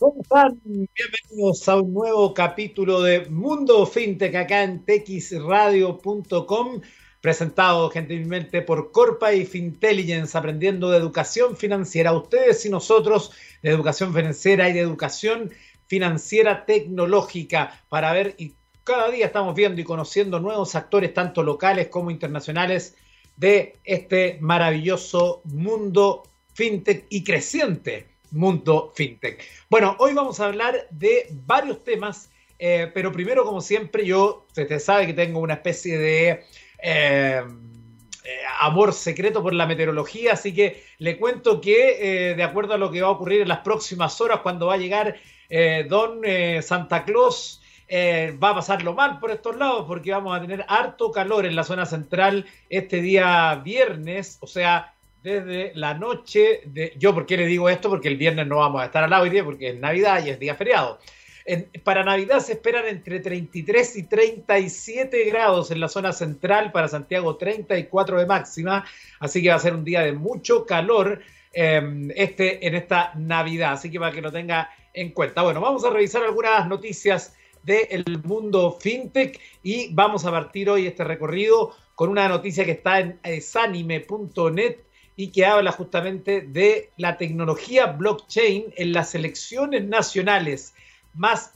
¿Cómo están? Bienvenidos a un nuevo capítulo de Mundo FinTech acá en texradio.com, presentado gentilmente por Corpa y Fintelligence, aprendiendo de educación financiera. Ustedes y nosotros de educación financiera y de educación financiera tecnológica para ver y cada día estamos viendo y conociendo nuevos actores, tanto locales como internacionales, de este maravilloso mundo fintech y creciente mundo fintech. Bueno, hoy vamos a hablar de varios temas, eh, pero primero, como siempre, yo, usted sabe que tengo una especie de eh, eh, amor secreto por la meteorología, así que le cuento que de acuerdo a lo que va a ocurrir en las próximas horas, cuando va a llegar Don Santa Claus, va a pasarlo mal por estos lados porque vamos a tener harto calor en la zona central este día viernes, o sea, desde la noche de... Yo, ¿por qué le digo esto? Porque el viernes no vamos a estar al día porque es Navidad y es día feriado. para Navidad se esperan entre 33 y 37 grados en la zona central, para Santiago 34 de máxima, así que va a ser un día de mucho calor em, este, en esta Navidad, así que para que lo tenga en cuenta. Bueno, vamos a revisar algunas noticias del mundo fintech y vamos a partir hoy este recorrido con una noticia que está en esanime.net y que habla justamente de la tecnología blockchain en las elecciones nacionales, más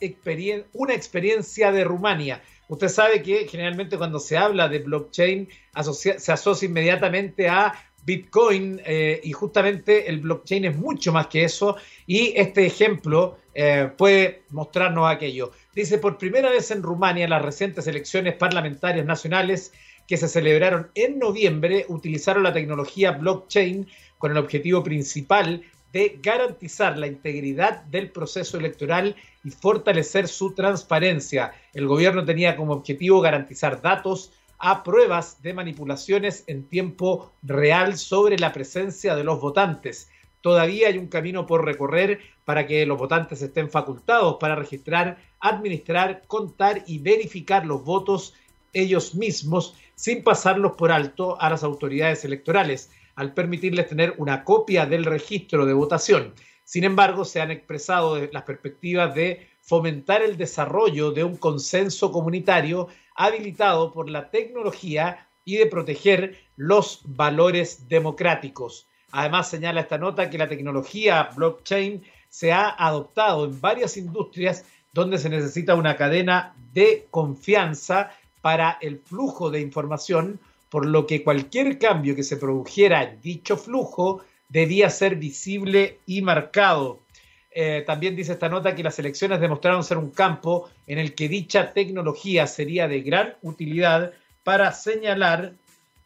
una experiencia de Rumania. Usted sabe que generalmente cuando se habla de blockchain se asocia inmediatamente a Bitcoin eh, y justamente el blockchain es mucho más que eso y este ejemplo eh, puede mostrarnos aquello. Dice, por primera vez en Rumania las recientes elecciones parlamentarias nacionales que se celebraron en noviembre utilizaron la tecnología blockchain con el objetivo principal de garantizar la integridad del proceso electoral y fortalecer su transparencia. El gobierno tenía como objetivo garantizar datos a pruebas de manipulaciones en tiempo real sobre la presencia de los votantes. Todavía hay un camino por recorrer para que los votantes estén facultados para registrar, administrar, contar y verificar los votos ellos mismos sin pasarlos por alto a las autoridades electorales, al permitirles tener una copia del registro de votación. Sin embargo, se han expresado las perspectivas de fomentar el desarrollo de un consenso comunitario habilitado por la tecnología y de proteger los valores democráticos. Además, señala esta nota que la tecnología blockchain se ha adoptado en varias industrias donde se necesita una cadena de confianza para el flujo de información, por lo que cualquier cambio que se produjera en dicho flujo debía ser visible y marcado. Eh, también dice esta nota que las elecciones demostraron ser un campo en el que dicha tecnología sería de gran utilidad para señalar,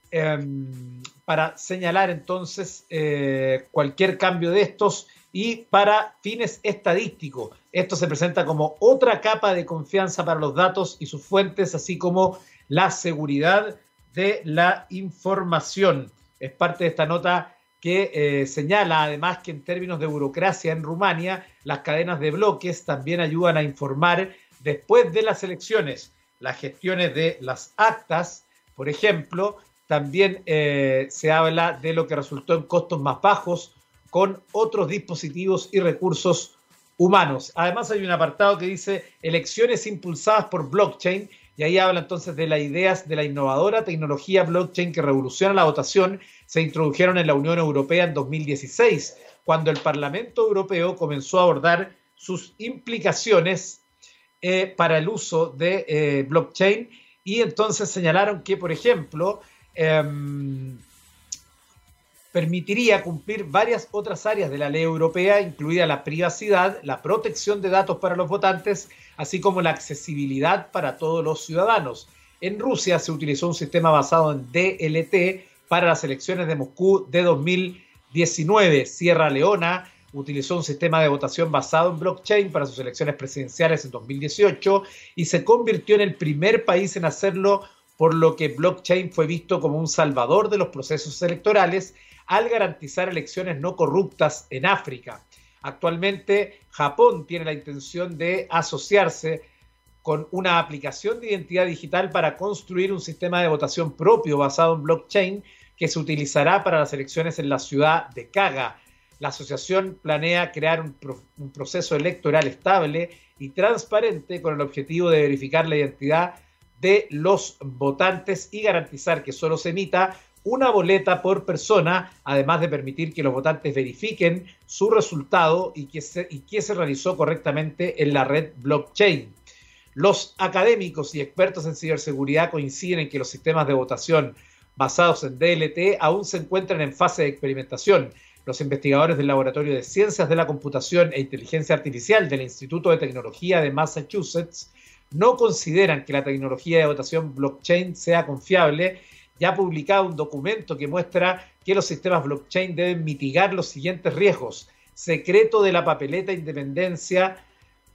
em, para señalar entonces eh, cualquier cambio de estos y para fines estadísticos. Esto se presenta como otra capa de confianza para los datos y sus fuentes, así como la seguridad de la información. Es parte de esta nota que eh, señala además que en términos de burocracia en Rumania, las cadenas de bloques también ayudan a informar después de las elecciones. Las gestiones de las actas, por ejemplo, también eh, se habla de lo que resultó en costos más bajos con otros dispositivos y recursos humanos. Además hay un apartado que dice elecciones impulsadas por blockchain y ahí habla entonces de las ideas de la innovadora tecnología blockchain que revoluciona la votación. Se introdujeron en la Unión Europea en 2016, cuando el Parlamento Europeo comenzó a abordar sus implicaciones eh, para el uso de eh, blockchain y entonces señalaron que, por ejemplo, em, permitiría cumplir varias otras áreas de la ley europea, incluida la privacidad, la protección de datos para los votantes, así como la accesibilidad para todos los ciudadanos. En Rusia se utilizó un sistema basado en DLT para las elecciones de Moscú de 2019. Sierra Leona utilizó un sistema de votación basado en blockchain para sus elecciones presidenciales en 2018 y se convirtió en el primer país en hacerlo, por lo que blockchain fue visto como un salvador de los procesos electorales al garantizar elecciones no corruptas en África. Actualmente, Japón tiene la intención de asociarse con una aplicación de identidad digital para construir un sistema de votación propio basado en blockchain que se utilizará para las elecciones en la ciudad de Kaga. la asociación planea crear un, un, proceso electoral estable y transparente con el objetivo de verificar la identidad de los votantes y garantizar que solo se emita una boleta por persona, además de permitir que los votantes verifiquen su resultado y que se, realizó correctamente en la red blockchain. Los académicos y expertos en ciberseguridad coinciden en que los sistemas de votación basados en DLT aún se encuentran en fase de experimentación. Los investigadores del Laboratorio de Ciencias de la Computación e Inteligencia Artificial del Instituto de Tecnología de Massachusetts no consideran que la tecnología de votación blockchain sea confiable y ha publicado un documento que muestra que los sistemas blockchain deben mitigar los siguientes riesgos. Secreto de la papeleta, independencia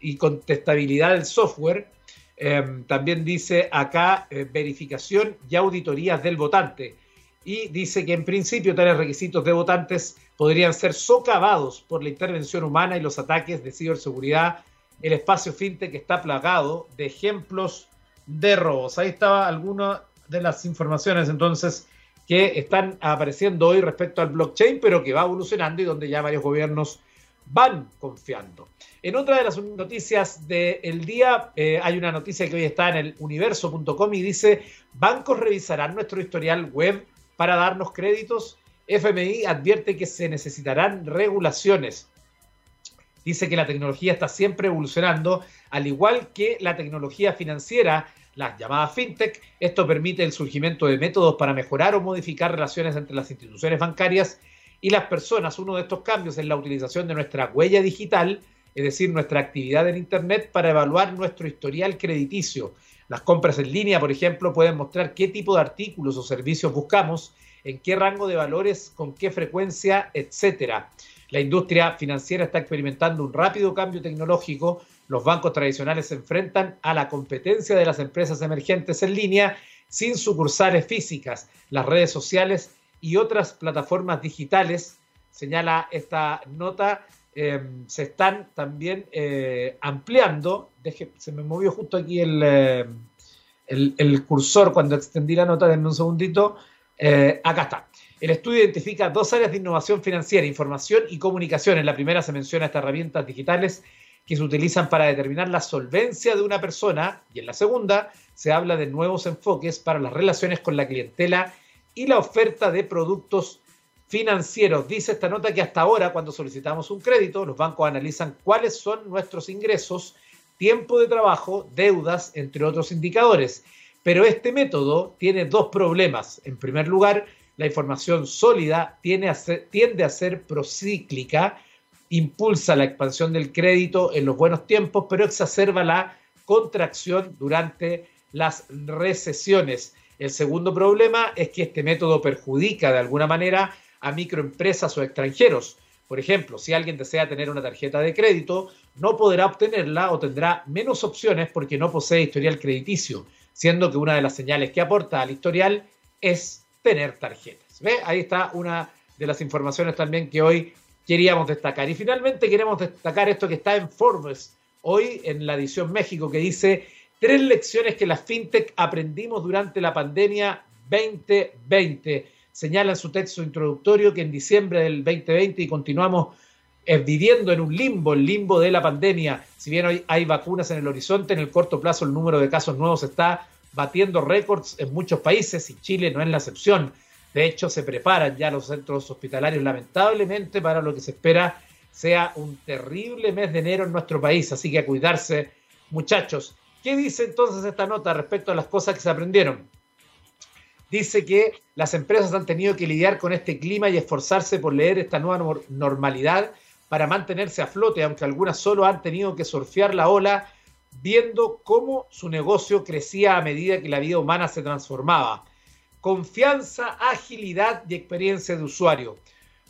y contestabilidad del software. Em, también dice acá eh, verificación y auditorías del votante. Y dice que en principio tales requisitos de votantes podrían ser socavados por la intervención humana y los ataques de ciberseguridad. El espacio fintech está plagado de ejemplos de robos. Ahí estaba alguno de las informaciones entonces que están apareciendo hoy respecto al blockchain, pero que va evolucionando y donde ya varios gobiernos van confiando. En otra de las noticias del día, eh, hay una noticia que hoy está en el universo.com y dice, bancos revisarán nuestro historial web para darnos créditos. FMI advierte que se necesitarán regulaciones. Dice que la tecnología está siempre evolucionando, al igual que la tecnología financiera las llamadas fintech. Esto permite el surgimiento de métodos para mejorar o modificar relaciones entre las instituciones bancarias y las personas. Uno de estos cambios es la utilización de nuestra huella digital, es decir, nuestra actividad en Internet para evaluar nuestro historial crediticio. Las compras en línea, por ejemplo, pueden mostrar qué tipo de artículos o servicios buscamos, en qué rango de valores, con qué frecuencia, etcétera. La industria financiera está experimentando un rápido cambio tecnológico los bancos tradicionales se enfrentan a la competencia de las empresas emergentes en línea sin sucursales físicas, las redes sociales y otras plataformas digitales, señala esta nota, em, se están también eh, ampliando. Deje, se me movió justo aquí eh, el, el, cursor cuando extendí la nota, denme un segundito. Eh, acá está. El estudio identifica dos áreas de innovación financiera, información y comunicación. En la primera se menciona estas herramientas digitales que se utilizan para determinar la solvencia de una persona y en la segunda se habla de nuevos enfoques para las relaciones con la clientela y la oferta de productos financieros. Dice esta nota que hasta ahora cuando solicitamos un crédito los bancos analizan cuáles son nuestros ingresos, tiempo de trabajo, deudas, entre otros indicadores. Pero este método tiene dos problemas. En primer lugar, la información sólida tiende a ser, procíclica impulsa la expansión del crédito en los buenos tiempos, pero exacerba la contracción durante las recesiones. El segundo problema es que este método perjudica de alguna manera a microempresas o extranjeros. Por ejemplo, si alguien desea tener una tarjeta de crédito, no podrá obtenerla o tendrá menos opciones porque no posee historial crediticio, siendo que una de las señales que aporta al historial es tener tarjetas. ¿Ve? Ahí está una de las informaciones también que hoy queríamos destacar. Y finalmente queremos destacar esto que está en Forbes hoy en la edición México, que dice tres lecciones que las fintech aprendimos durante la pandemia 2020. Señala en su texto introductorio que en diciembre del 2020 y continuamos eh, viviendo en un limbo, el limbo de la pandemia. Si bien hoy hay vacunas en el horizonte, en el corto plazo el número de casos nuevos está batiendo récords en muchos países y Chile no es la excepción. De hecho, se preparan ya los centros hospitalarios lamentablemente para lo que se espera sea un terrible mes de enero en nuestro país. Así que a cuidarse, muchachos. ¿Qué dice entonces esta nota respecto a las cosas que se aprendieron? Dice que las empresas han tenido que lidiar con este clima y esforzarse por leer esta nueva normalidad para mantenerse a flote, aunque algunas solo han tenido que surfear la ola viendo cómo su negocio crecía a medida que la vida humana se transformaba confianza, agilidad y experiencia de usuario.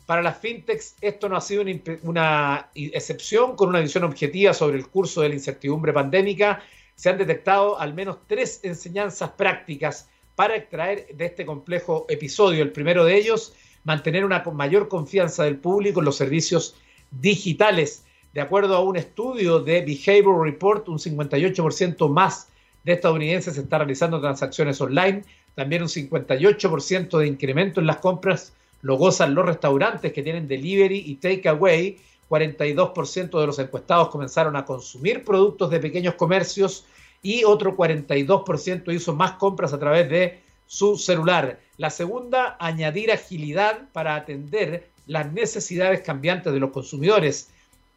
Para las fintechs esto no ha sido una, excepción con una visión objetiva sobre el curso de la incertidumbre pandémica. Se han detectado al menos tres enseñanzas prácticas para extraer de este complejo episodio. El primero de ellos, mantener una mayor confianza del público en los servicios digitales. De acuerdo a un estudio de Behavior Report, un 58% más de estadounidenses está realizando transacciones online, también un 58% de incremento en las compras, lo gozan los restaurantes que tienen delivery y takeaway. 42% de los encuestados comenzaron a consumir productos de pequeños comercios y otro 42% hizo más compras a través de su celular. La segunda, añadir agilidad para atender las necesidades cambiantes de los consumidores.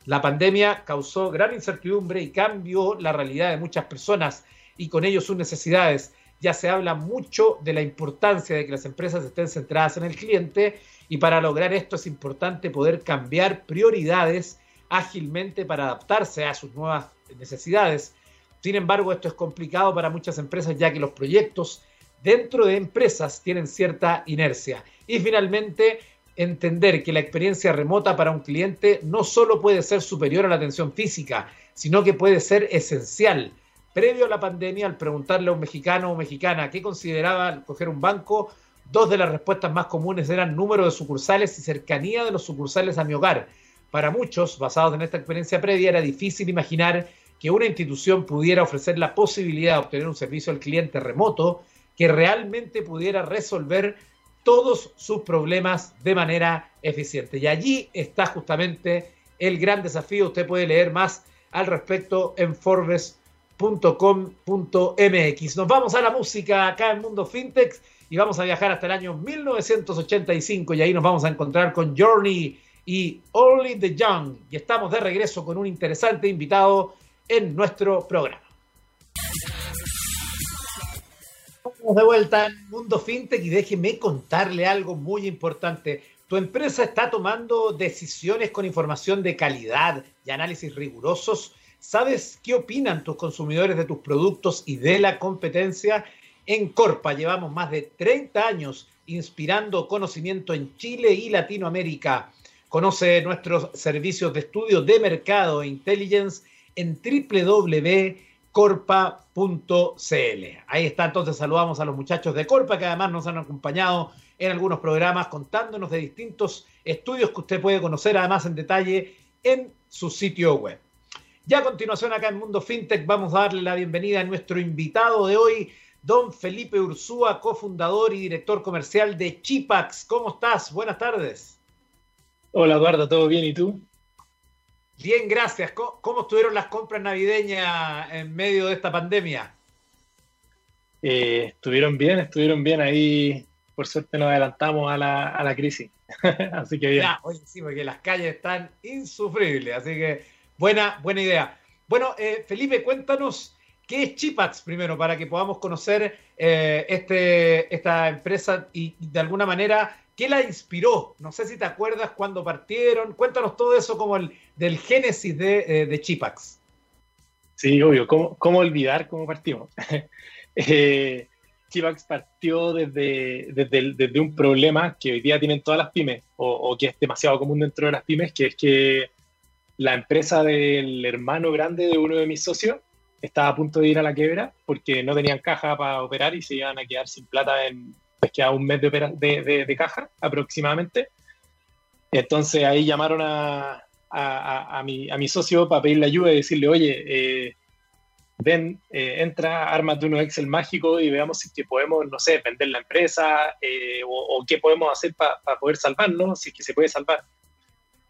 La pandemia causó gran incertidumbre y cambió la realidad de muchas personas y con ello sus necesidades. Ya se habla mucho de la importancia de que las empresas estén centradas en el cliente y para lograr esto es importante poder cambiar prioridades ágilmente para adaptarse a sus nuevas necesidades. Sin embargo, esto es complicado para muchas empresas ya que los proyectos dentro de empresas tienen cierta inercia. Y finalmente, entender que la experiencia remota para un cliente no solo puede ser superior a la atención física, sino que puede ser esencial. Previo a la pandemia, al preguntarle a un mexicano o mexicana qué consideraba coger un banco, dos de las respuestas más comunes eran número de sucursales y cercanía de los sucursales a mi hogar. Para muchos, basados en esta experiencia previa, era difícil imaginar que una institución pudiera ofrecer la posibilidad de obtener un servicio al cliente remoto que realmente pudiera resolver todos sus problemas de manera eficiente. Y allí está justamente el gran desafío. Usted puede leer más al respecto en forbes.com.mx. Nos vamos a la música acá en Mundo Fintech y vamos a viajar hasta el año 1985 y ahí nos vamos a encontrar con Journey y Only the Young. Y estamos de regreso con un interesante invitado en nuestro programa. de vuelta en Mundo FinTech y déjeme contarle algo muy importante. Tu empresa está tomando decisiones con información de calidad y análisis rigurosos. ¿Sabes qué opinan tus consumidores de tus productos y de la competencia? En Corpa llevamos más de 30 años inspirando conocimiento en Chile y Latinoamérica. Conoce nuestros servicios de estudio de mercado e intelligence en www corpa.cl. Ahí está, entonces saludamos a los muchachos de Corpa que además nos han acompañado en algunos programas contándonos de distintos estudios que usted puede conocer además en detalle en su sitio web. Ya a continuación acá en Mundo FinTech vamos a darle la bienvenida a nuestro invitado de hoy, don Felipe Ursúa, cofundador y director comercial de Chipax. ¿Cómo estás? Buenas tardes. Hola Eduardo, ¿todo bien? ¿Y tú? Bien, gracias. ¿Cómo, estuvieron las compras navideñas en medio de esta pandemia? Eh, estuvieron bien, estuvieron bien. Ahí, por suerte, nos adelantamos a la, crisis. así que bien. Ya, oye, sí, porque las calles están insufribles. Así que buena, buena idea. Bueno, eh, Felipe, cuéntanos qué es Chipax primero, para que podamos conocer eh, este, esta empresa y de alguna manera ¿Qué la inspiró? No sé si te acuerdas cuando partieron. Cuéntanos todo eso como el del génesis de, eh, Chipax. Sí, obvio. ¿Cómo, olvidar cómo partimos? Chipax partió desde, desde, un problema que hoy día tienen todas las pymes, o, que es demasiado común dentro de las pymes, que es que la empresa del hermano grande de uno de mis socios estaba a punto de ir a la quiebra porque no tenían caja para operar y se iban a quedar sin plata en, pues un mes de, de, caja aproximadamente. Entonces ahí llamaron a, a, mi, a mi socio para pedirle ayuda y decirle, oye, eh, ven, eh, entra, ármate uno Excel mágico y veamos si podemos, no sé, vender la empresa eh, o, qué podemos hacer para poder salvarnos, si es que se puede salvar.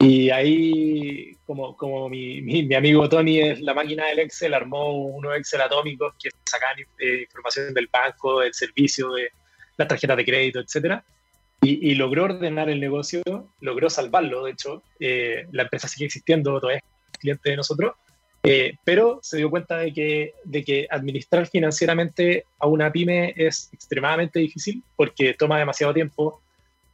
Y ahí, como, como mi, mi, amigo Tony es la máquina del Excel, armó unos Excel atómicos que sacan información del banco, del servicio, de, las tarjetas de crédito, etcétera. Y, logró ordenar el negocio, logró salvarlo, de hecho, eh, la empresa sigue existiendo, todavía es cliente de nosotros, eh, pero se dio cuenta de que, de que administrar financieramente a una pyme es extremadamente difícil porque toma demasiado tiempo,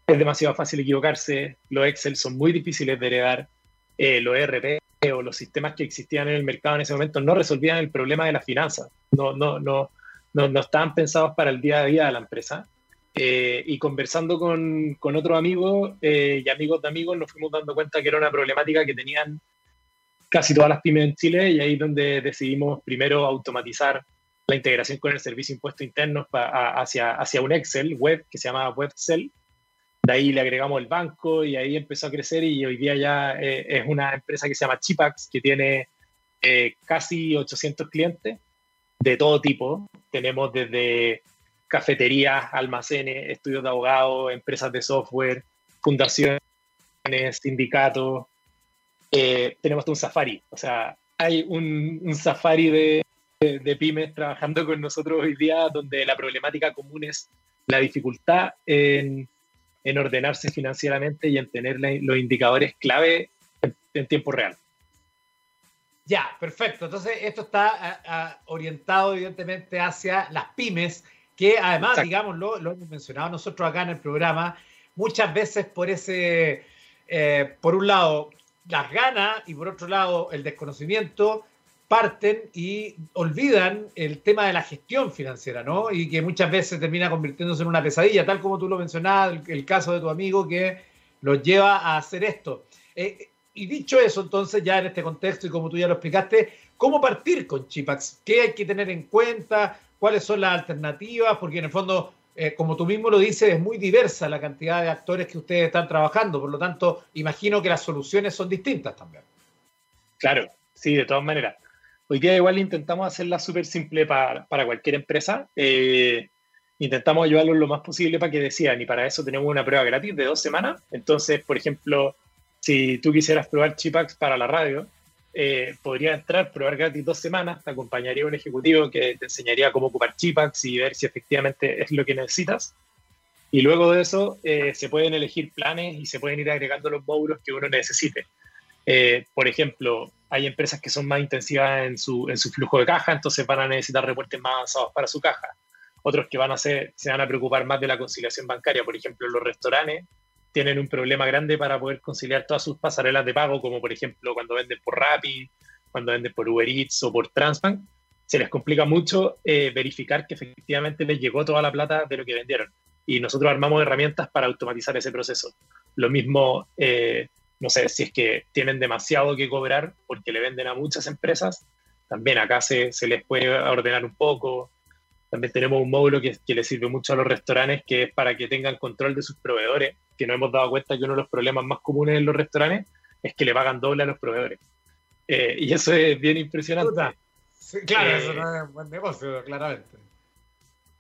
es demasiado fácil equivocarse, los Excel son muy difíciles de heredar, eh, los ERP o los sistemas que existían en el mercado en ese momento no resolvían el problema de las finanzas, no, no, no, no, no estaban pensados para el día a día de la empresa. Eh, y conversando con, con otros amigos eh, y amigos de amigos, nos fuimos dando cuenta que era una problemática que tenían casi todas las pymes en Chile y ahí es donde decidimos primero automatizar la integración con el servicio de impuestos internos hacia, hacia un Excel web que se llama WebCell. De ahí le agregamos el banco y ahí empezó a crecer y hoy día ya eh, es una empresa que se llama Chipax que tiene casi 800 clientes de todo tipo. Tenemos desde cafeterías, almacenes, estudios de abogados, empresas de software, fundaciones, sindicatos, eh, tenemos un safari, o sea, hay un, safari de, de, pymes trabajando con nosotros hoy día donde la problemática común es la dificultad en, en ordenarse financieramente y en tener los indicadores clave en, tiempo real. Ya, perfecto. Entonces, esto está orientado evidentemente hacia las pymes, que además, digamos, lo, hemos mencionado nosotros acá en el programa, muchas veces por ese, eh, por un lado, las ganas y por otro lado, el desconocimiento, parten y olvidan el tema de la gestión financiera, ¿no? Y que muchas veces termina convirtiéndose en una pesadilla, tal como tú lo mencionabas, el, caso de tu amigo que los lleva a hacer esto. Eh, y dicho eso, entonces, ya en este contexto y como tú ya lo explicaste, ¿cómo partir con Chipax? ¿Qué hay que tener en cuenta? ¿Cuáles son las alternativas? Porque en el fondo, eh, como tú mismo lo dices, es muy diversa la cantidad de actores que ustedes están trabajando. Por lo tanto, imagino que las soluciones son distintas también. Claro, sí, de todas maneras. Hoy día igual intentamos hacerla súper simple para, para, cualquier empresa. Eh, intentamos ayudarlos lo más posible para que decidan y para eso tenemos una prueba gratis de dos semanas. Entonces, por ejemplo, si tú quisieras probar Chipax para la radio, eh, podría entrar, probar gratis dos semanas, te acompañaría un ejecutivo que te enseñaría cómo ocupar Chipax y ver si efectivamente es lo que necesitas. Y luego de eso eh, se pueden elegir planes y se pueden ir agregando los módulos que uno necesite. Eh, por ejemplo, hay empresas que son más intensivas en su, en su flujo de caja, entonces van a necesitar reportes más avanzados para su caja. Otros que van a ser, se van a preocupar más de la conciliación bancaria. Por ejemplo, los restaurantes tienen un problema grande para poder conciliar todas sus pasarelas de pago, como por ejemplo cuando venden por Rappi, cuando venden por Uber Eats o por Transbank. Se les complica mucho eh, verificar que efectivamente les llegó toda la plata de lo que vendieron. Y nosotros armamos herramientas para automatizar ese proceso. Lo mismo eh, no sé, si es que tienen demasiado que cobrar porque le venden a muchas empresas, también acá se, se les puede ordenar un poco. También tenemos un módulo que, que, le sirve mucho a los restaurantes, que es para que tengan control de sus proveedores, que nos hemos dado cuenta que uno de los problemas más comunes en los restaurantes es que le pagan doble a los proveedores. Eh, y eso es bien impresionante. claro, eh, eso no es un buen negocio, claramente.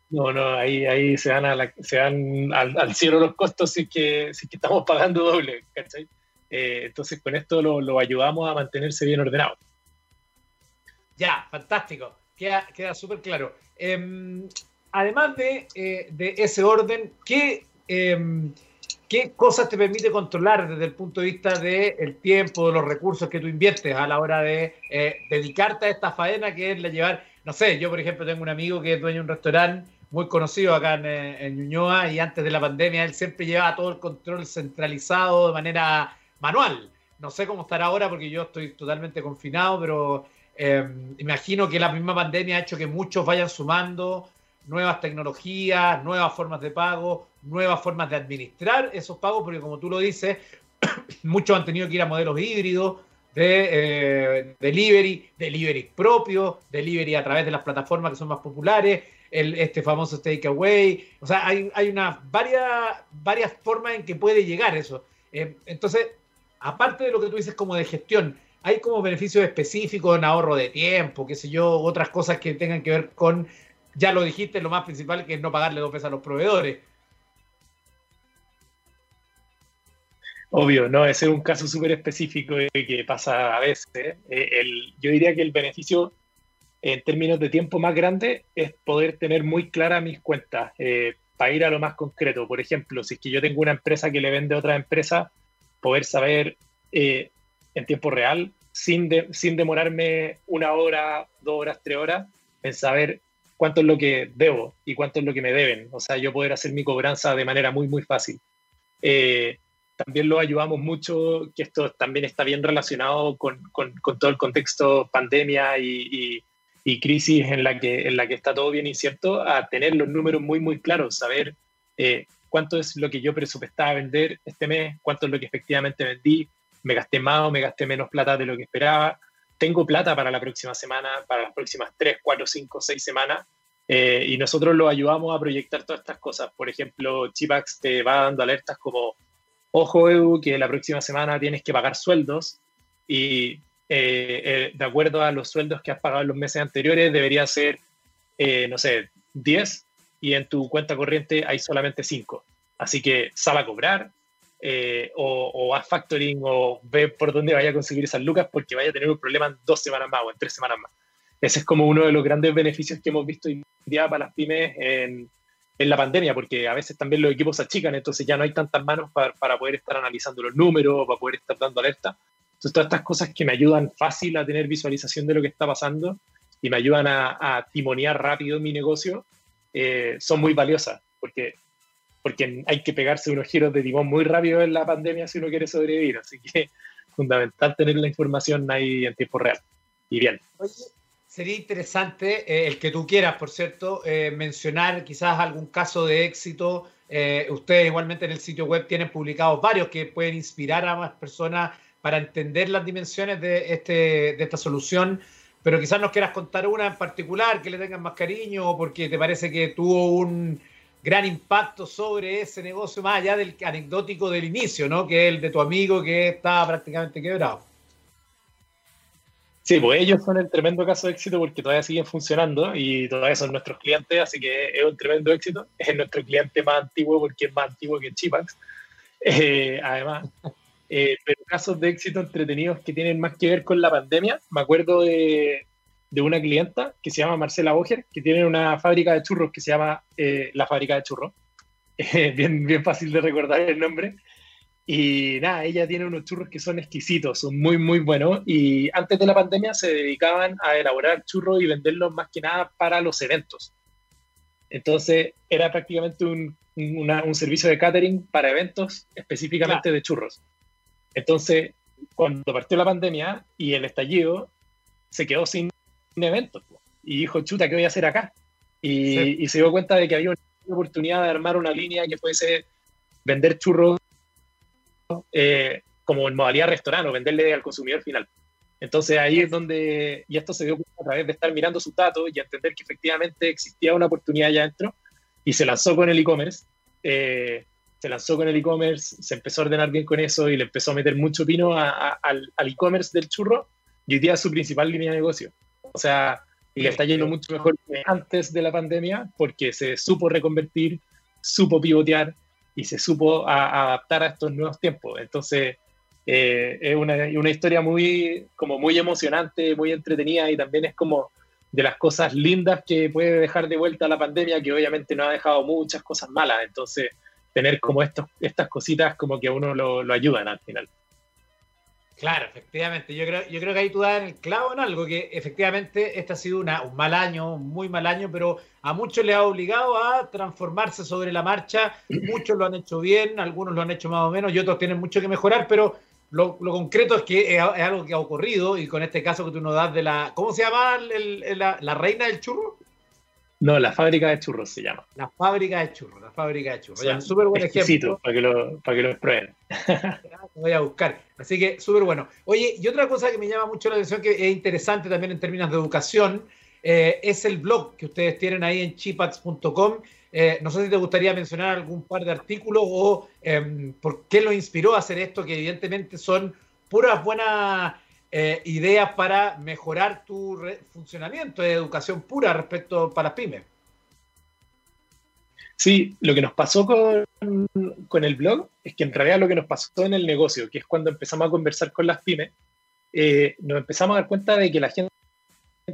No, no, ahí, ahí se van, a se van al, cielo los costos si que, si que estamos pagando doble, ¿cachai? Eh, entonces con esto lo, ayudamos a mantenerse bien ordenado. Ya, fantástico. Queda, queda súper claro. Em, además de, eh, de, ese orden, ¿qué, em, ¿qué cosas te permite controlar desde el punto de vista del tiempo, de los recursos que tú inviertes a la hora de eh, dedicarte a esta faena que es la llevar, no sé, yo por ejemplo tengo un amigo que es dueño de un restaurante muy conocido acá en, en Ñuñoa y antes de la pandemia él siempre llevaba todo el control centralizado de manera manual. No sé cómo estará ahora porque yo estoy totalmente confinado, pero eh, imagino que la misma pandemia ha hecho que muchos vayan sumando nuevas tecnologías, nuevas formas de pago, nuevas formas de administrar esos pagos, porque como tú lo dices, muchos han tenido que ir a modelos híbridos de eh, delivery, delivery propio, delivery a través de las plataformas que son más populares, el, este famoso takeaway. O sea, hay, hay unas varias, varias formas en que puede llegar eso. Eh, entonces, aparte de lo que tú dices como de gestión, hay como beneficios específicos en ahorro de tiempo, qué sé yo, otras cosas que tengan que ver con, ya lo dijiste, lo más principal que es no pagarle dos veces a los proveedores. Obvio, no, ese es un caso súper específico que pasa a veces. Eh, yo diría que el beneficio en términos de tiempo más grande es poder tener muy claras mis cuentas, eh, para ir a lo más concreto. Por ejemplo, si es que yo tengo una empresa que le vende a otra empresa, poder saber eh, en tiempo real, sin, sin demorarme una hora, dos horas, tres horas, en saber cuánto es lo que debo y cuánto es lo que me deben. O sea, yo poder hacer mi cobranza de manera muy, muy fácil. Eh, también lo ayudamos mucho, que esto también está bien relacionado con, con, todo el contexto pandemia y, y, crisis en la, que, en la que está todo bien incierto, a tener los números muy, muy claros, saber eh, cuánto es lo que yo presupuestaba vender este mes, cuánto es lo que efectivamente vendí, me gasté más o me gasté menos plata de lo que esperaba, tengo plata para la próxima semana, para las próximas 3, 4, 5, 6 semanas, eh, y nosotros lo ayudamos a proyectar todas estas cosas. Por ejemplo, Chipax te va dando alertas como, ojo Edu, que la próxima semana tienes que pagar sueldos y eh, eh, de acuerdo a los sueldos que has pagado en los meses anteriores debería ser, no sé, 10 y en tu cuenta corriente hay solamente 5. Así que sal a cobrar, eh, o, o haz factoring o ve por dónde vaya a conseguir esas lucas porque vaya a tener un problema en dos semanas más o en tres semanas más. Ese es como uno de los grandes beneficios que hemos visto hoy día para las pymes en, en la pandemia, porque a veces también los equipos se achican, entonces ya no hay tantas manos para, para poder estar analizando los números, para poder estar dando alerta. Entonces, todas estas cosas que me ayudan fácil a tener visualización de lo que está pasando y me ayudan a, a timonear rápido mi negocio, eh, son muy valiosas, porque, porque hay que pegarse unos giros de timón muy rápido en la pandemia si uno quiere sobrevivir. Así que fundamental tener la información ahí en tiempo real. Y bien. Sería interesante, eh, el que tú quieras, por cierto, eh, mencionar quizás algún caso de éxito. Eh, ustedes igualmente en el sitio web tienen publicados varios que pueden inspirar a más personas para entender las dimensiones de, este, de esta solución, pero quizás nos quieras contar una en particular que le tengan más cariño o porque te parece que tuvo un gran impacto sobre ese negocio, más allá del anecdótico del inicio, ¿no? Que es el de tu amigo que estaba prácticamente quebrado. Sí, pues ellos son el tremendo caso de éxito porque todavía siguen funcionando y todavía son nuestros clientes, así que es un tremendo éxito. Es nuestro cliente más antiguo porque es más antiguo que Chipax. Eh, además, eh, pero casos de éxito entretenidos que tienen más que ver con la pandemia. Me acuerdo de, de una clienta que se llama Marcela Boger, que tiene una fábrica de churros que se llama eh, La Fábrica de Churros. bien, bien fácil de recordar el nombre. Y nada, ella tiene unos churros que son exquisitos, son muy, muy buenos. Y antes de la pandemia se dedicaban a elaborar churros y venderlos más que nada para los eventos. Entonces era prácticamente un, una, un servicio de catering para eventos específicamente claro. de churros. Entonces, cuando partió la pandemia y el estallido, se quedó sin eventos. Y dijo, chuta, ¿qué voy a hacer acá? Y, sí. y se dio cuenta de que había una oportunidad de armar una línea que fuese vender churros eh, como en modalidad restaurante o venderle al consumidor final. Entonces ahí es donde, y esto se dio a través de estar mirando sus datos y entender que efectivamente existía una oportunidad allá adentro y se lanzó con el e-commerce. Eh, se lanzó con el e-commerce, se empezó a ordenar bien con eso y le empezó a meter mucho pino a, a, al, al e-commerce del churro y hoy día es su principal línea de negocio. O sea, y le está yendo mucho mejor que antes de la pandemia porque se supo reconvertir, supo pivotear, y se supo a, adaptar a estos nuevos tiempos. Entonces, eh, es una, una, historia muy, como muy emocionante, muy entretenida y también es como de las cosas lindas que puede dejar de vuelta la pandemia, que obviamente no ha dejado muchas cosas malas. Entonces, tener como estos, estas cositas como que a uno lo, lo ayudan al final. Claro, efectivamente. Yo creo, yo creo que ahí tú das el clavo en algo, que efectivamente este ha sido una, un mal año, un muy mal año, pero a muchos les ha obligado a transformarse sobre la marcha. Muchos lo han hecho bien, algunos lo han hecho más o menos y otros tienen mucho que mejorar, pero lo, lo concreto es que es, es, algo que ha ocurrido y con este caso que tú nos das de la... ¿Cómo se llama el, el, la, la reina del churro? No, la fábrica de churros se llama. La fábrica de churros, la fábrica de churros. Ya, súper buen ejemplo. Para que lo, para que lo prueben. voy a buscar. Así que súper bueno. Oye, y otra cosa que me llama mucho la atención, que es interesante también en términos de educación, eh, es el blog que ustedes tienen ahí en chipax.com. Eh, no sé si te gustaría mencionar algún par de artículos o eh, por qué lo inspiró a hacer esto, que evidentemente son puras buenas eh, ideas para mejorar tu funcionamiento de educación pura respecto para las pymes. Sí, lo que nos pasó con, con, el blog es que en realidad lo que nos pasó en el negocio, que es cuando empezamos a conversar con las pymes, eh, nos empezamos a dar cuenta de que la gente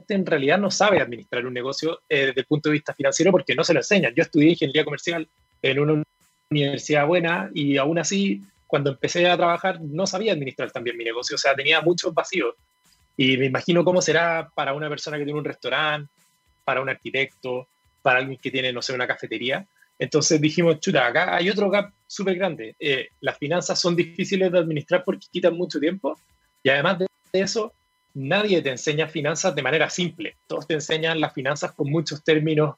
en realidad no sabe administrar un negocio eh, desde el punto de vista financiero porque no se lo enseñan. Yo estudié ingeniería comercial en una universidad buena y aún así cuando empecé a trabajar no sabía administrar también mi negocio, o sea, tenía muchos vacíos. Y me imagino cómo será para una persona que tiene un restaurante, para un arquitecto, para alguien que tiene, no sé, una cafetería. Entonces dijimos, chuta, acá hay otro gap súper grande. Eh, las finanzas son difíciles de administrar porque quitan mucho tiempo y además de eso, nadie te enseña finanzas de manera simple. Todos te enseñan las finanzas con muchos términos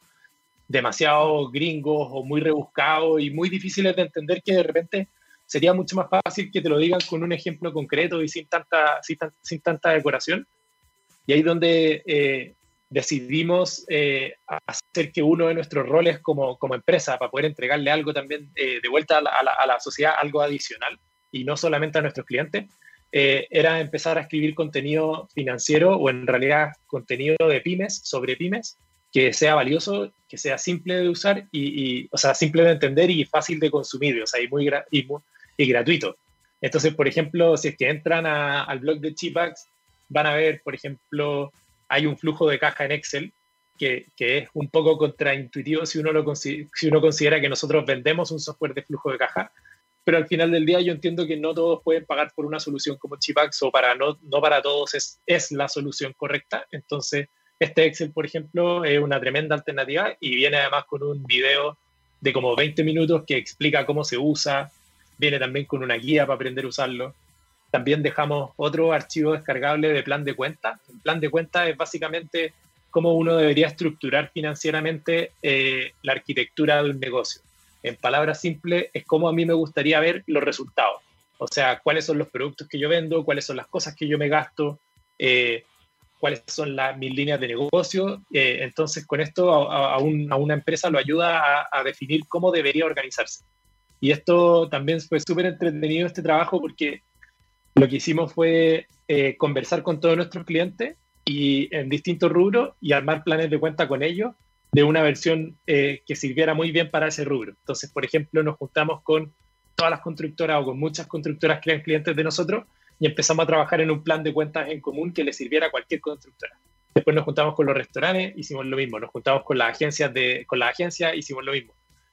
demasiado gringos o muy rebuscados y muy difíciles de entender que de repente sería mucho más fácil que te lo digan con un ejemplo concreto y sin tanta, sin, sin tanta decoración. Y ahí es donde eh, decidimos eh, hacer que uno de nuestros roles como, como empresa, para poder entregarle algo también eh, de vuelta a la, a, la, a la, sociedad, algo adicional, y no solamente a nuestros clientes, eh, era empezar a escribir contenido financiero o en realidad contenido de pymes, sobre pymes, que sea valioso, que sea simple de usar y, y o sea, simple de entender y fácil de consumir, o sea, y muy, y muy y gratuito. Entonces, por ejemplo, si es que entran al blog de Chipax, van a ver, por ejemplo, hay un flujo de caja en Excel que, es un poco contraintuitivo si uno, lo, si uno considera que nosotros vendemos un software de flujo de caja, pero al final del día yo entiendo que no todos pueden pagar por una solución como Chipax o para no, no para todos es, es la solución correcta. Entonces, este Excel, por ejemplo, es una tremenda alternativa y viene además con un video de como 20 minutos que explica cómo se usa, viene también con una guía para aprender a usarlo. También dejamos otro archivo descargable de plan de cuenta. Plan de cuenta es básicamente cómo uno debería estructurar financieramente eh, la arquitectura de un negocio. En palabras simples, es cómo a mí me gustaría ver los resultados. O sea, cuáles son los productos que yo vendo, cuáles son las cosas que yo me gasto, eh, cuáles son las, mis líneas de negocio. Eh, entonces, con esto a, una empresa lo ayuda a, definir cómo debería organizarse. Y esto también fue súper entretenido este trabajo porque lo que hicimos fue eh, conversar con todos nuestros clientes y en distintos rubros y armar planes de cuenta con ellos de una versión eh, que sirviera muy bien para ese rubro. Entonces, por ejemplo, nos juntamos con todas las constructoras o con muchas constructoras que eran clientes de nosotros y empezamos a trabajar en un plan de cuentas en común que le sirviera a cualquier constructora. Después nos juntamos con los restaurantes, hicimos lo mismo. Nos juntamos con las agencias, de, con las agencias hicimos lo mismo.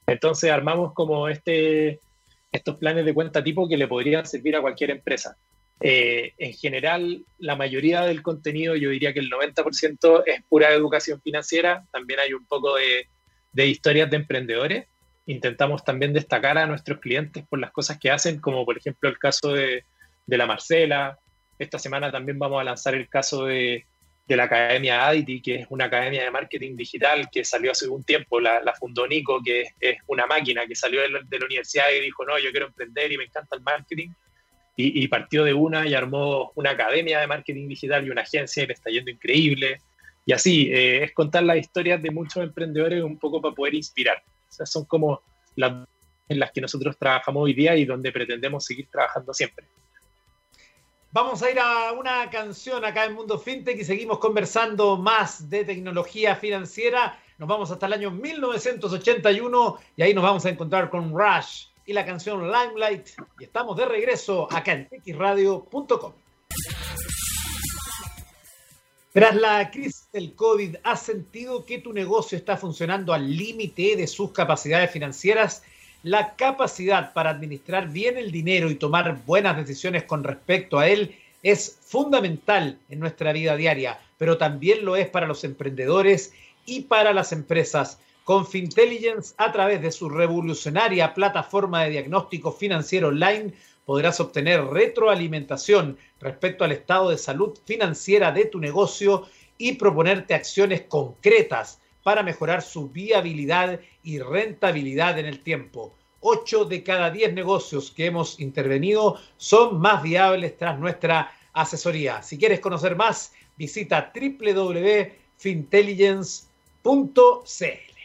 Entonces armamos como este, estos planes de cuenta tipo que le podrían servir a cualquier empresa. Eh, en general, la mayoría del contenido, yo diría que el 90% es pura educación financiera. También hay un poco de, de historias de emprendedores. Intentamos también destacar a nuestros clientes por las cosas que hacen, como por ejemplo el caso de, de la Marcela. Esta semana también vamos a lanzar el caso de, de la Academia Aditi, que es una academia de marketing digital que salió hace un tiempo, la, fundó Nico, que es, una máquina que salió de la, universidad y dijo, no, yo quiero emprender y me encanta el marketing. Y, partió de una y armó una academia de marketing digital y una agencia y le está yendo increíble. Y así, eh, es contar las historias de muchos emprendedores un poco para poder inspirar. O son como las en las que nosotros trabajamos hoy día y donde pretendemos seguir trabajando siempre. Vamos a ir a una canción acá en Mundo FinTech y seguimos conversando más de tecnología financiera. Nos vamos hasta el año 1981 y ahí nos vamos a encontrar con Rush y la canción Limelight. Y estamos de regreso acá en xradio.com. Tras la crisis del COVID, ¿has sentido que tu negocio está funcionando al límite de sus capacidades financieras? La capacidad para administrar bien el dinero y tomar buenas decisiones con respecto a él es fundamental en nuestra vida diaria, pero también lo es para los emprendedores y para las empresas. Con Fintelligence, a través de su revolucionaria plataforma de diagnóstico financiero online, podrás obtener retroalimentación respecto al estado de salud financiera de tu negocio y proponerte acciones concretas para mejorar su viabilidad y rentabilidad en el tiempo. 8 de cada 10 negocios que hemos intervenido son más viables tras nuestra asesoría. Si quieres conocer más, visita www.fintelligence.cl.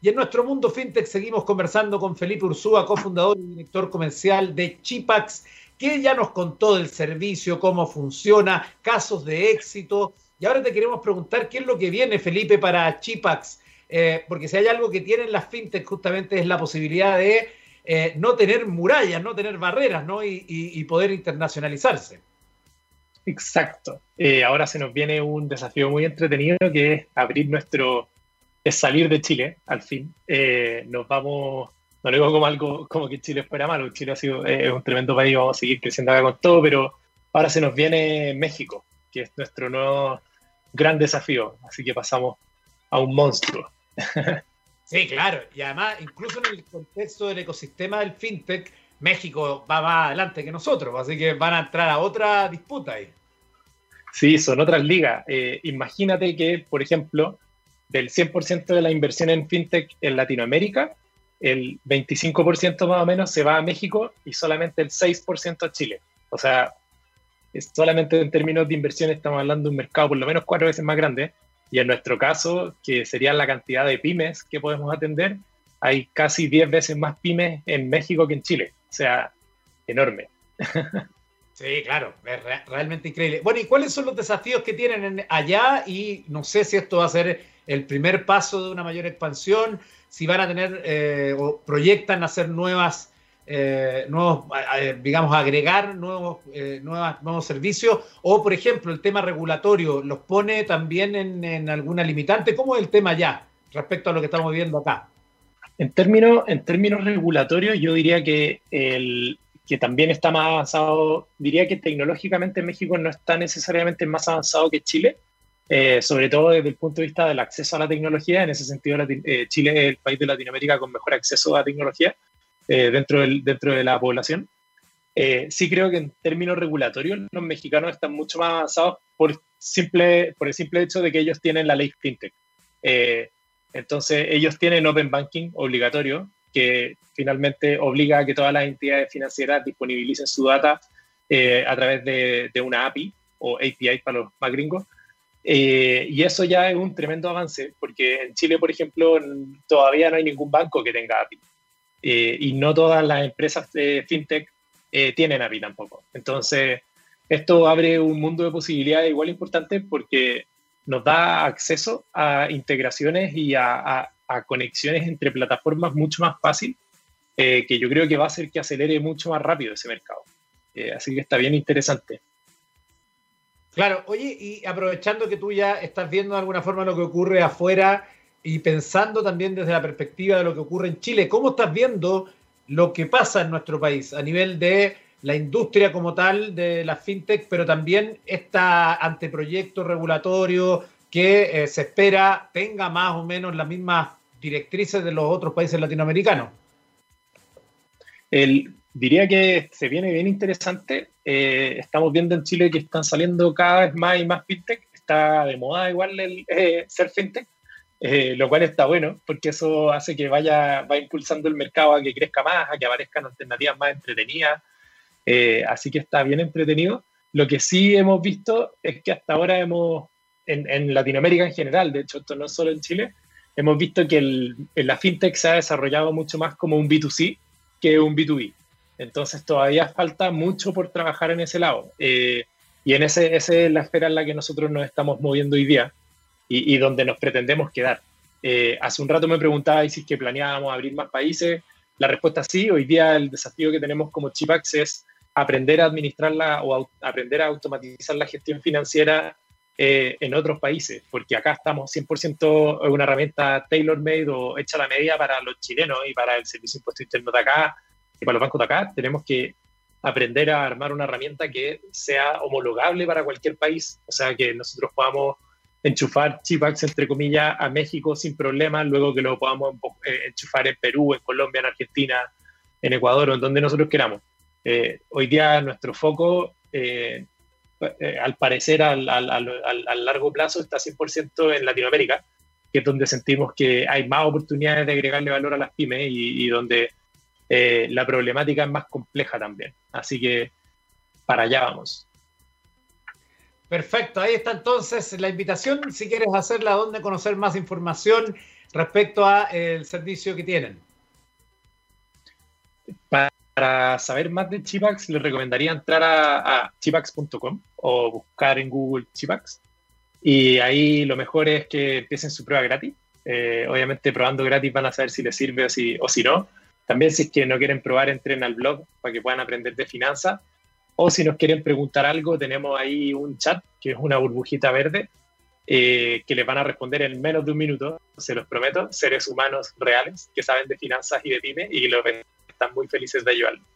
Y en nuestro mundo fintech seguimos conversando con Felipe Ursúa, cofundador y director comercial de Chipax, que ya nos contó del servicio, cómo funciona, casos de éxito y ahora te queremos preguntar qué es lo que viene, Felipe, para Chipax, eh, porque si hay algo que tienen las fintech justamente es la posibilidad de eh, no tener murallas, no tener barreras, ¿no? Y, poder internacionalizarse. Exacto. Eh, ahora se nos viene un desafío muy entretenido que es abrir nuestro, es salir de Chile, al fin. nos vamos, no lo digo como algo como que Chile fuera malo, Chile ha sido un tremendo país, vamos a seguir creciendo acá con todo, pero ahora se nos viene México que es nuestro nuevo gran desafío. Así que pasamos a un monstruo. Sí, claro. Y además, incluso en el contexto del ecosistema del fintech, México va más adelante que nosotros, así que van a entrar a otra disputa ahí. Sí, son otras ligas. Eh, imagínate que, por ejemplo, del 100% de la inversión en fintech en Latinoamérica, el 25% más o menos se va a México y solamente el 6% a Chile. O sea, solamente en términos de inversión estamos hablando de un mercado por lo menos cuatro veces más grande. Y en nuestro caso, que sería la cantidad de pymes que podemos atender, hay casi 10 veces más pymes en México que en Chile. O sea, enorme. Sí, claro, es realmente increíble. Bueno, ¿y cuáles son los desafíos que tienen allá? Y no sé si esto va a ser el primer paso de una mayor expansión, si van a tener eh, o proyectan hacer nuevas eh, nuevos, digamos, agregar nuevos, nuevos servicios? O, por ejemplo, el tema regulatorio, ¿los pone también en, alguna limitante? ¿Cómo es el tema ya respecto a lo que estamos viendo acá? En términos, en términos regulatorios, yo diría que el, que también está más avanzado, diría que tecnológicamente México no está necesariamente más avanzado que Chile, eh, sobre todo desde el punto de vista del acceso a la tecnología. En ese sentido, eh, Chile es el país de Latinoamérica con mejor acceso a la tecnología eh, dentro, del, dentro de la población. sí creo que en términos regulatorios los mexicanos están mucho más avanzados por, simple, por el simple hecho de que ellos tienen la ley FinTech. entonces, ellos tienen Open Banking obligatorio, que finalmente obliga a que todas las entidades financieras disponibilicen su data a través de, de, una API o API para los más gringos, eh, y eso ya es un tremendo avance, porque en Chile, por ejemplo, todavía no hay ningún banco que tenga API. Eh, y no todas las empresas de fintech eh, tienen API tampoco. Entonces, esto abre un mundo de posibilidades igual importante porque nos da acceso a integraciones y a, a conexiones entre plataformas mucho más fácil, que yo creo que va a hacer que acelere mucho más rápido ese mercado. así que está bien interesante. Claro, oye, y aprovechando que tú ya estás viendo de alguna forma lo que ocurre afuera y pensando también desde la perspectiva de lo que ocurre en Chile, ¿cómo estás viendo lo que pasa en nuestro país a nivel de la industria como tal de la fintech, pero también este anteproyecto regulatorio que eh, se espera tenga más o menos las mismas directrices de los otros países latinoamericanos? Diría que se viene bien interesante. Eh, estamos viendo en Chile que están saliendo cada vez más y más fintech. Está de moda igual el eh, ser fintech, eh, lo cual está bueno porque eso hace que vaya, va impulsando el mercado a que crezca más, a que aparezcan alternativas más entretenidas. así que está bien entretenido. Lo que sí hemos visto es que hasta ahora hemos, en, en Latinoamérica en general, de hecho esto no solo en Chile, hemos visto que el, la fintech se ha desarrollado mucho más como un B2C que un B2B. Entonces todavía falta mucho por trabajar en ese lado. Eh, y en ese, esa es la esfera en la que nosotros nos estamos moviendo hoy día y, donde nos pretendemos quedar. Eh, hace un rato me preguntaba si es que planeábamos abrir más países. La respuesta es sí. Hoy día el desafío que tenemos como Chipax es aprender a administrarla o aprender a automatizar la gestión financiera eh, en otros países, porque acá estamos 100% en una herramienta tailor-made o hecha a la medida para los chilenos y para el Servicio de Impuesto Interno de acá y para los bancos de acá tenemos que aprender a armar una herramienta que sea homologable para cualquier país, o sea, que nosotros podamos enchufar chipax, entre comillas, a México sin problemas, luego que lo podamos eh, enchufar en Perú, en Colombia, en Argentina, en Ecuador o en donde nosotros queramos. Eh, hoy día nuestro foco, eh, al parecer, al, largo plazo, está 100% en Latinoamérica, que es donde sentimos que hay más oportunidades de agregarle valor a las pymes y donde eh, la problemática es más compleja también. Así que para allá vamos. Perfecto, ahí está entonces la invitación. Si quieres hacerla, ¿dónde conocer más información respecto a el servicio que tienen? Para saber más de Chipax, les recomendaría entrar a, chipax.com o buscar en Google Chipax. Y ahí lo mejor es que empiecen su prueba gratis. Eh, obviamente, probando gratis van a saber si les sirve o si, o si no. También si es que no quieren probar, entren al blog para que puedan aprender de finanzas. O si nos quieren preguntar algo, tenemos ahí un chat, que es una burbujita verde, eh, que les van a responder en menos de un minuto, se los prometo, seres humanos reales que saben de finanzas y de pyme y los están muy felices de ayudarlos.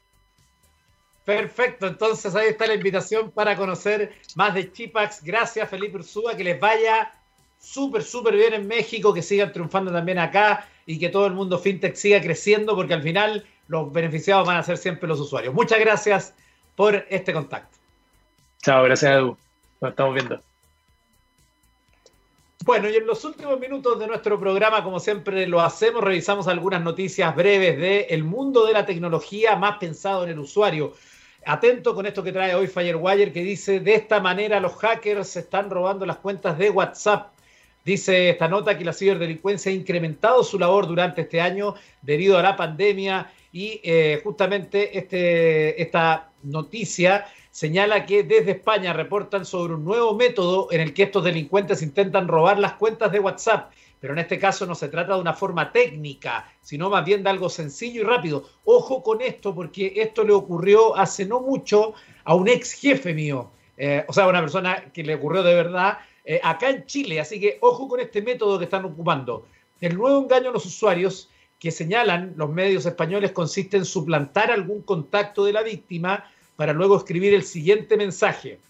Perfecto, entonces ahí está la invitación para conocer más de Chipax. Gracias Felipe Ursúa, que les vaya súper, súper bien en México, que sigan triunfando también acá y que todo el mundo fintech siga creciendo porque al final los beneficiados van a ser siempre los usuarios. Muchas gracias por este contacto. Chao, gracias Edu. Nos estamos viendo. Bueno, y en los últimos minutos de nuestro programa, como siempre lo hacemos, revisamos algunas noticias breves del el mundo de la tecnología más pensado en el usuario. Atento con esto que trae hoy Firewire, que dice, de esta manera los hackers están robando las cuentas de WhatsApp. Dice esta nota que la ciberdelincuencia ha incrementado su labor durante este año debido a la pandemia y eh, justamente este, esta noticia señala que desde España reportan sobre un nuevo método en el que estos delincuentes intentan robar las cuentas de WhatsApp pero en este caso no se trata de una forma técnica, sino más bien de algo sencillo y rápido. Ojo con esto, porque esto le ocurrió hace no mucho a un ex jefe mío, eh, o sea, a una persona que le ocurrió de verdad eh, acá en Chile, así que ojo con este método que están ocupando. El nuevo engaño a los usuarios que señalan los medios españoles consiste en suplantar algún contacto de la víctima para luego escribir el siguiente mensaje.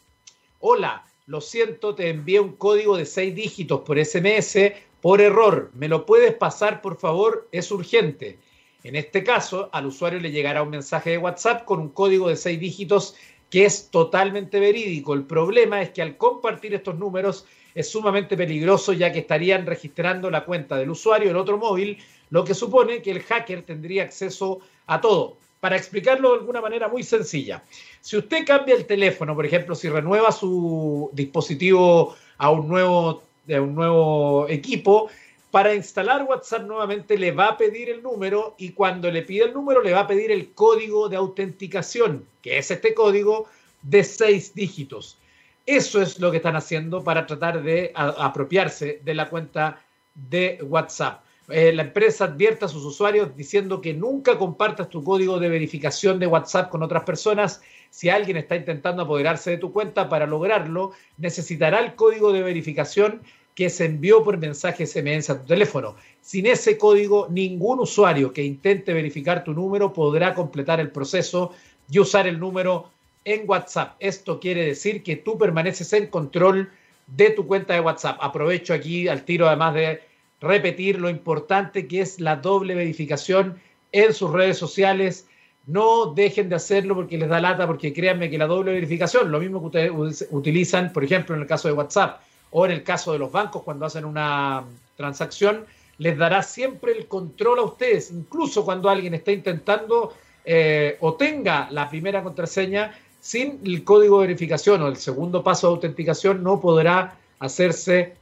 Hola, lo siento, te envié un código de seis dígitos por SMS por error. ¿Me lo puedes pasar, por favor? Es urgente. En este caso, al usuario le llegará un mensaje de WhatsApp con un código de seis dígitos que es totalmente verídico. El problema es que al compartir estos números es sumamente peligroso ya que estarían registrando la cuenta del usuario en otro móvil, lo que supone que el hacker tendría acceso a todo. Para explicarlo de alguna manera muy sencilla, si usted cambia el teléfono, por ejemplo, si renueva su dispositivo a un nuevo, a un nuevo equipo, para instalar WhatsApp nuevamente le va a pedir el número y cuando le pide el número le va a pedir el código de autenticación, que es este código de seis dígitos. Eso es lo que están haciendo para tratar de apropiarse de la cuenta de WhatsApp. Eh, la empresa advierte a sus usuarios diciendo que nunca compartas tu código de verificación de WhatsApp con otras personas. Si alguien está intentando apoderarse de tu cuenta, para lograrlo necesitará el código de verificación que se envió por mensaje SMS a tu teléfono. Sin ese código, ningún usuario que intente verificar tu número podrá completar el proceso y usar el número en WhatsApp. Esto quiere decir que tú permaneces en control de tu cuenta de WhatsApp. Aprovecho aquí al tiro, además de repetir lo importante que es la doble verificación en sus redes sociales. No dejen de hacerlo porque les da lata, porque créanme que la doble verificación, lo mismo que ustedes utilizan, por ejemplo, en el caso de WhatsApp o en el caso de los bancos cuando hacen una transacción, les dará siempre el control a ustedes, incluso cuando alguien está intentando eh, o tenga la primera contraseña sin el código de verificación o el segundo paso de autenticación, no podrá hacerse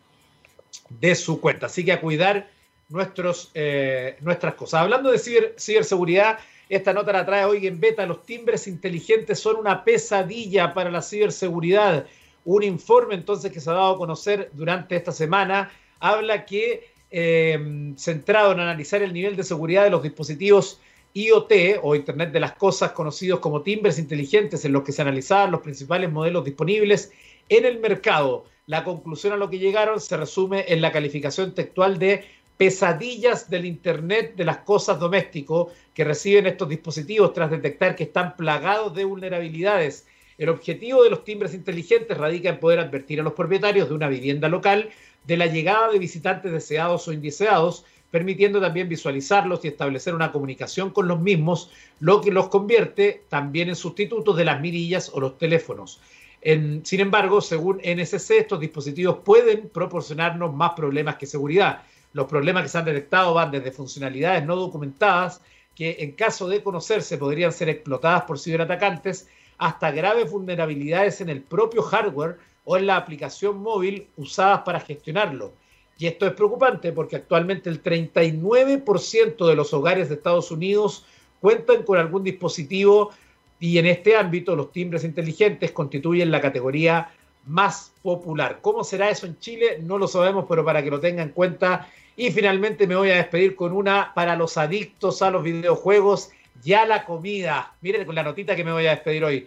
de su cuenta. Así que a cuidar nuestros, eh, nuestras cosas. Hablando de ciberseguridad, esta nota la trae hoy en beta. Los timbres inteligentes son una pesadilla para la ciberseguridad. Un informe entonces que se ha dado a conocer durante esta semana habla que, eh, centrado en analizar el nivel de seguridad de los dispositivos IoT o Internet de las Cosas, conocidos como timbres inteligentes, en los que se analizaban los principales modelos disponibles en el mercado la conclusión a lo que llegaron se resume en la calificación textual de pesadillas del Internet de las cosas domésticos que reciben estos dispositivos tras detectar que están plagados de vulnerabilidades. El objetivo de los timbres inteligentes radica en poder advertir a los propietarios de una vivienda local de la llegada de visitantes deseados o indeseados, permitiendo también visualizarlos y establecer una comunicación con los mismos, lo que los convierte también en sustitutos de las mirillas o los teléfonos sin embargo, según NSC, estos dispositivos pueden proporcionarnos más problemas que seguridad. Los problemas que se han detectado van desde funcionalidades no documentadas, que en caso de conocerse podrían ser explotadas por ciberatacantes, hasta graves vulnerabilidades en el propio hardware o en la aplicación móvil usadas para gestionarlo. Y esto es preocupante porque actualmente el 39% de los hogares de Estados Unidos cuentan con algún dispositivo y en este ámbito los timbres inteligentes constituyen la categoría más popular. ¿Cómo será eso en Chile? No lo sabemos, pero para que lo tenga en cuenta. Y finalmente me voy a despedir con una para los adictos a los videojuegos, ya la comida. Miren con la notita que me voy a despedir hoy.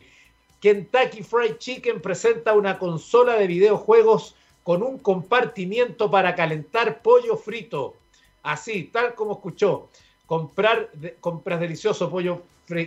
Kentucky Fried Chicken presenta una consola de videojuegos con un compartimiento para calentar pollo frito. Así, tal como escuchó. Comprar, compras delicioso pollo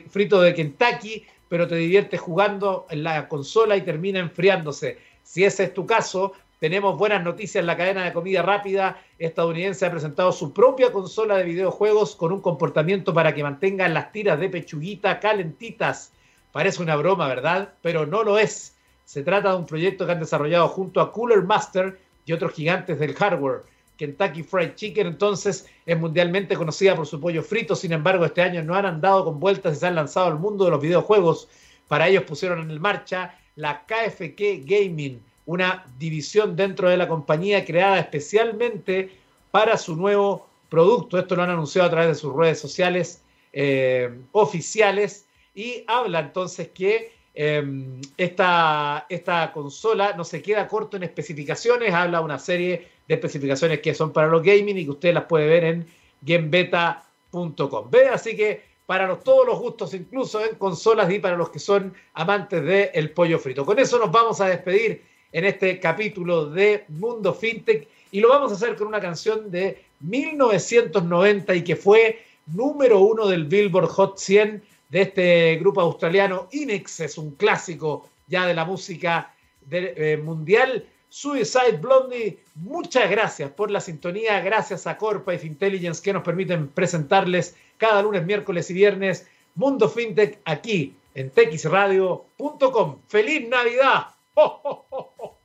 frito de Kentucky, pero te diviertes jugando en la consola y termina enfriándose. Si ese es tu caso, tenemos buenas noticias la cadena de comida rápida estadounidense ha presentado su propia consola de videojuegos con un comportamiento para que mantengan las tiras de pechuguita calentitas. Parece una broma, ¿verdad? Pero no lo es. Se trata de un proyecto que han desarrollado junto a Cooler Master y otros gigantes del hardware. Kentucky Fried Chicken entonces es mundialmente conocida por su pollo frito, sin embargo este año no han andado con vueltas y se han lanzado al mundo de los videojuegos. Para ellos pusieron en marcha la KFK Gaming, una división dentro de la compañía creada especialmente para su nuevo producto. Esto lo han anunciado a través de sus redes sociales eh, oficiales y habla entonces que Em, esta, esta consola no se queda corto en especificaciones, habla una serie de especificaciones que son para los gaming y que usted las puede ver en gamebeta.com. Ve, así que para todos los gustos, incluso en consolas y para los que son amantes del el pollo frito. Con eso nos vamos a despedir en este capítulo de Mundo FinTech y lo vamos a hacer con una canción de 1990 y que fue número uno del Billboard Hot 100 de este grupo australiano. Inex es un clásico ya de la música eh, mundial. Suicide Blondie, muchas gracias por la sintonía, gracias a Corpa Intelligence que nos permiten presentarles cada lunes, miércoles y viernes Mundo FinTech aquí en texradio.com. ¡Feliz Navidad! ¡Oh,